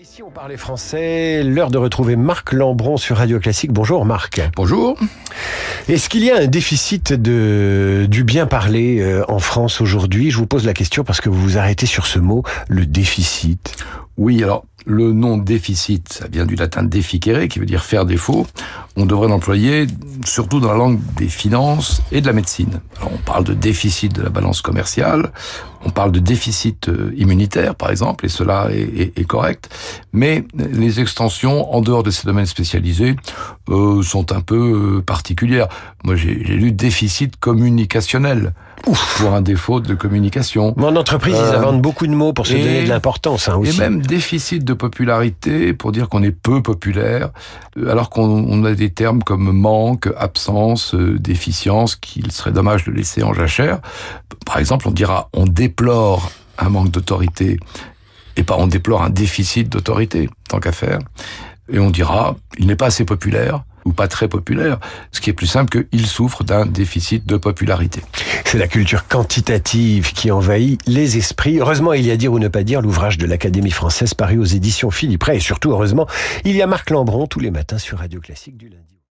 Ici, on parlait français. L'heure de retrouver Marc Lambron sur Radio Classique. Bonjour, Marc. Bonjour. Est-ce qu'il y a un déficit de, du bien parler euh, en France aujourd'hui? Je vous pose la question parce que vous vous arrêtez sur ce mot, le déficit. Oui, alors, le nom déficit, ça vient du latin deficere, qui veut dire faire défaut. On devrait l'employer surtout dans la langue des finances et de la médecine. Alors, on parle de déficit de la balance commerciale, on parle de déficit euh, immunitaire, par exemple, et cela est, correct. Mais les extensions, en dehors de ces domaines spécialisés, euh, sont un peu euh, particulières. Moi, j'ai lu déficit communicationnel. Ouf. pour un défaut de communication. Mon entreprise, euh, ils inventent beaucoup de mots pour se et, donner de l'importance hein, aussi. Et même déficit de popularité pour dire qu'on est peu populaire, alors qu'on a des termes comme manque, absence, euh, déficience qu'il serait dommage de laisser en jachère. Par exemple, on dira on déplore un manque d'autorité et pas on déplore un déficit d'autorité, tant qu'à faire. Et on dira il n'est pas assez populaire ou pas très populaire, ce qui est plus simple qu'il souffre d'un déficit de popularité. C'est la culture quantitative qui envahit les esprits. Heureusement, il y a dire ou ne pas dire l'ouvrage de l'Académie française paru aux éditions Philippe Ray. Et surtout, heureusement, il y a Marc Lambron tous les matins sur Radio Classique du lundi.